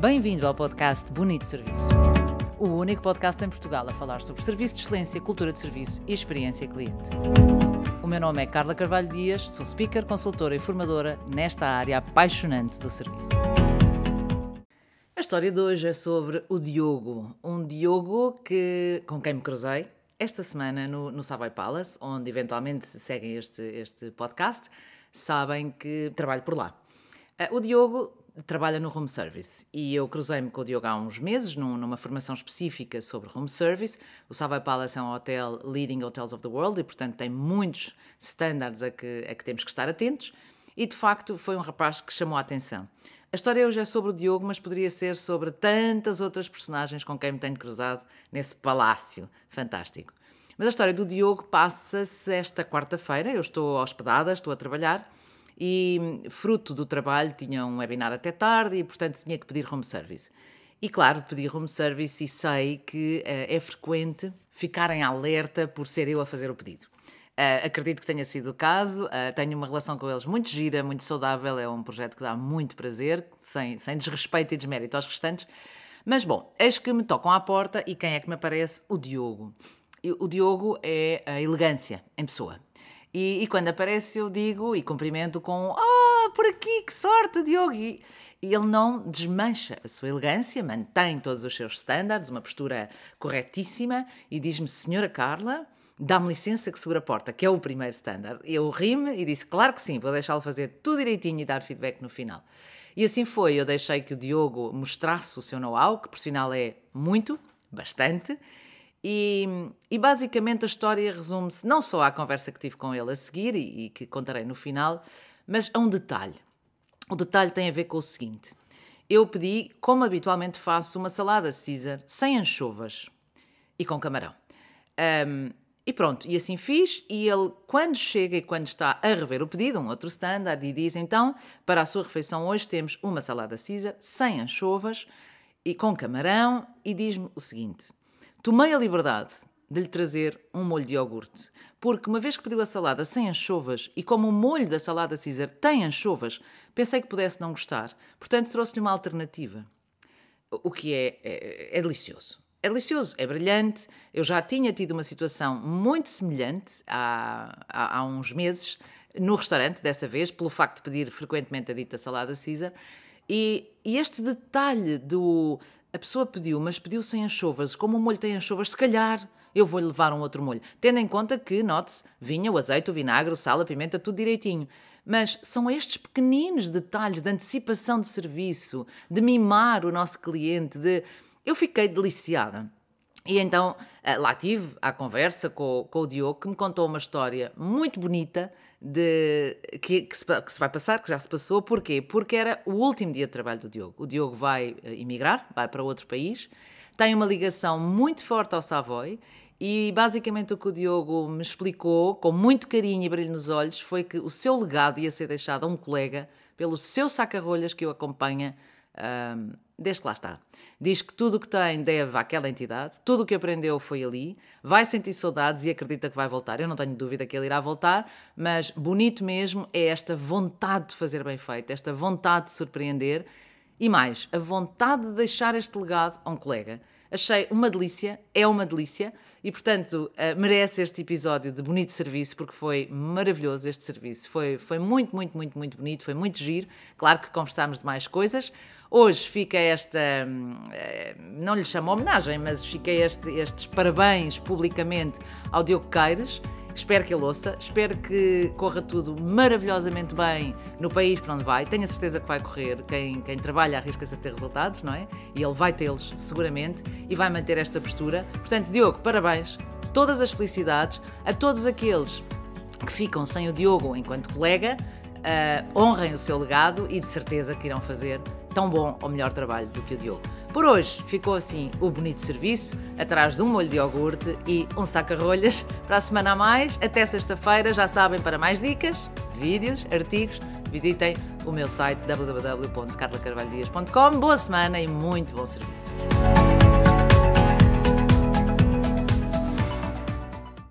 Bem-vindo ao podcast Bonito Serviço. O único podcast em Portugal a falar sobre serviço de excelência, cultura de serviço e experiência cliente. O meu nome é Carla Carvalho Dias, sou speaker, consultora e formadora nesta área apaixonante do serviço. A história de hoje é sobre o Diogo, um Diogo que, com quem me cruzei esta semana no, no Savoy Palace, onde eventualmente seguem este, este podcast, sabem que trabalho por lá. Uh, o Diogo trabalha no home service e eu cruzei-me com o Diogo há uns meses num, numa formação específica sobre home service. O Savoy Palace é um hotel leading hotels of the world e, portanto, tem muitos standards a que, a que temos que estar atentos. E de facto foi um rapaz que chamou a atenção. A história hoje é sobre o Diogo, mas poderia ser sobre tantas outras personagens com quem me tenho cruzado nesse palácio fantástico. Mas a história do Diogo passa-se esta quarta-feira. Eu estou hospedada, estou a trabalhar e, fruto do trabalho, tinha um webinar até tarde e, portanto, tinha que pedir home service. E claro, pedi home service e sei que uh, é frequente ficarem alerta por ser eu a fazer o pedido. Uh, acredito que tenha sido o caso, uh, tenho uma relação com eles muito gira, muito saudável, é um projeto que dá muito prazer, sem, sem desrespeito e desmérito aos restantes. Mas bom, eis que me tocam à porta e quem é que me aparece? O Diogo. O Diogo é a elegância em pessoa. E, e, quando aparece eu digo e cumprimento com Ah, por aqui, que sorte, Diogo! E, ele não desmancha a sua elegância, mantém todos os seus standards, uma postura corretíssima e diz-me, Senhora Carla, dá-me licença que segura a porta, que é o primeiro standard. Eu ri-me e disse, claro que sim, vou deixá-lo fazer tudo direitinho e dar feedback no final. E assim foi, eu deixei que o Diogo mostrasse o seu know-how, que por sinal é muito, bastante, e, e, basicamente a história resume-se não só à conversa que tive com ele a seguir e, e, que contarei no final, mas a um detalhe. O detalhe tem a ver com o seguinte: eu pedi, como habitualmente faço, uma salada Caesar sem anchovas e com camarão. Um, e pronto, e assim fiz. E ele, quando chega e quando está a rever o pedido, um outro standard, e diz então: para a sua refeição hoje temos uma salada Caesar sem anchovas e com camarão, e diz-me o seguinte Tomei a liberdade de lhe trazer um molho de iogurte, porque uma vez que pediu a salada sem anchovas e como o molho da salada Caesar tem anchovas, pensei que pudesse não gostar, portanto trouxe-lhe uma alternativa. O que é, é, é delicioso. É delicioso, é brilhante. Eu já tinha tido uma situação muito semelhante há, há, há uns meses no restaurante, dessa vez, pelo facto de pedir frequentemente a dita salada Caesar. E, e este detalhe do a pessoa pediu, mas pediu sem anchovas. Como o molho tem anchovas, se calhar eu vou-lhe levar um outro molho. Tendo em conta que, note-se, vinha o azeite, o vinagre, o sal, a pimenta, tudo direitinho. Mas são estes pequeninos detalhes de antecipação de serviço, de mimar o nosso cliente, de. Eu fiquei deliciada. E então eh, lá tive a conversa com, com o Diogo, que me contou uma história muito bonita de, que, que, se, que, se, vai passar, que já se passou. Porquê? Porque era o último dia de trabalho do Diogo. O Diogo vai eh, emigrar, vai para outro país, tem uma ligação muito forte ao Savoy e basicamente o que o Diogo me explicou, com muito carinho e brilho nos olhos, foi que o seu legado ia ser deixado a um colega pelo seu saca-rolhas que o acompanha um, desde que lá está. Diz que tudo o que tem deve àquela entidade, tudo o que aprendeu foi ali, vai sentir saudades e acredita que vai voltar. Eu não tenho dúvida que ele irá voltar, mas bonito mesmo é esta vontade de fazer bem feito, esta vontade de surpreender e mais, a vontade de deixar este legado a um colega. Achei uma delícia, é uma delícia e, portanto, uh, merece este episódio de bonito serviço porque foi maravilhoso este serviço. Foi, foi muito, muito, muito, muito bonito, foi muito giro. Claro que conversámos de mais coisas. Hoje fica esta, hum, eh, não lhe chamo homenagem, mas fica este, estes parabéns publicamente ao Diogo Queires. Espero que ele ouça, espero que corra tudo maravilhosamente bem no país para onde vai. Tenho a certeza que vai correr. Quem, quem trabalha arrisca-se a ter resultados, não é? E ele vai tê-los, seguramente, e vai manter esta postura. Portanto, Diogo, parabéns, todas as felicidades a todos aqueles que ficam sem o Diogo enquanto colega. Uh, honrem o seu legado e de certeza que irão fazer tão bom ou melhor trabalho do que o Diogo. Por hoje ficou assim o bonito serviço, atrás de um molho de iogurte e um saca-rolhas. Para a semana a mais, até sexta-feira, já sabem, para mais dicas, vídeos, artigos, visitem o meu site www.carlacarvalhodias.com. Boa semana e muito bom serviço.